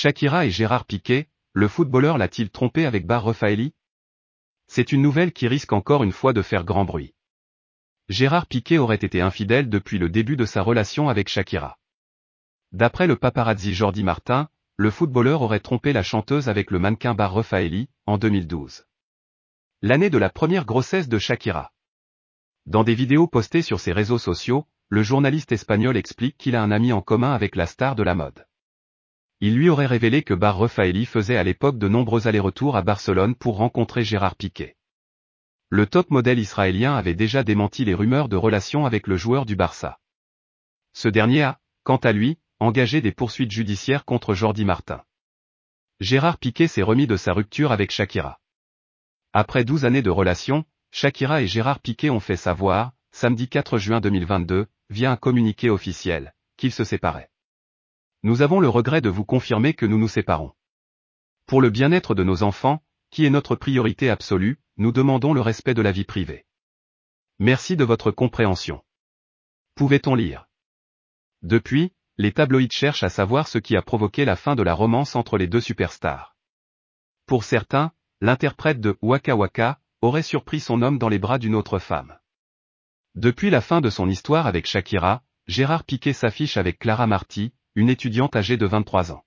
Shakira et Gérard Piquet, le footballeur l'a-t-il trompé avec Bar Refaeli C'est une nouvelle qui risque encore une fois de faire grand bruit. Gérard Piquet aurait été infidèle depuis le début de sa relation avec Shakira. D'après le paparazzi Jordi Martin, le footballeur aurait trompé la chanteuse avec le mannequin Bar Refaeli, en 2012. L'année de la première grossesse de Shakira. Dans des vidéos postées sur ses réseaux sociaux, le journaliste espagnol explique qu'il a un ami en commun avec la star de la mode. Il lui aurait révélé que Bar Refaeli faisait à l'époque de nombreux allers-retours à Barcelone pour rencontrer Gérard Piquet. Le top modèle israélien avait déjà démenti les rumeurs de relations avec le joueur du Barça. Ce dernier a, quant à lui, engagé des poursuites judiciaires contre Jordi Martin. Gérard Piquet s'est remis de sa rupture avec Shakira. Après 12 années de relation, Shakira et Gérard Piquet ont fait savoir, samedi 4 juin 2022, via un communiqué officiel, qu'ils se séparaient. Nous avons le regret de vous confirmer que nous nous séparons. Pour le bien-être de nos enfants, qui est notre priorité absolue, nous demandons le respect de la vie privée. Merci de votre compréhension. Pouvait-on lire? Depuis, les tabloïds cherchent à savoir ce qui a provoqué la fin de la romance entre les deux superstars. Pour certains, l'interprète de Waka Waka aurait surpris son homme dans les bras d'une autre femme. Depuis la fin de son histoire avec Shakira, Gérard Piquet s'affiche avec Clara Marty, une étudiante âgée de 23 ans.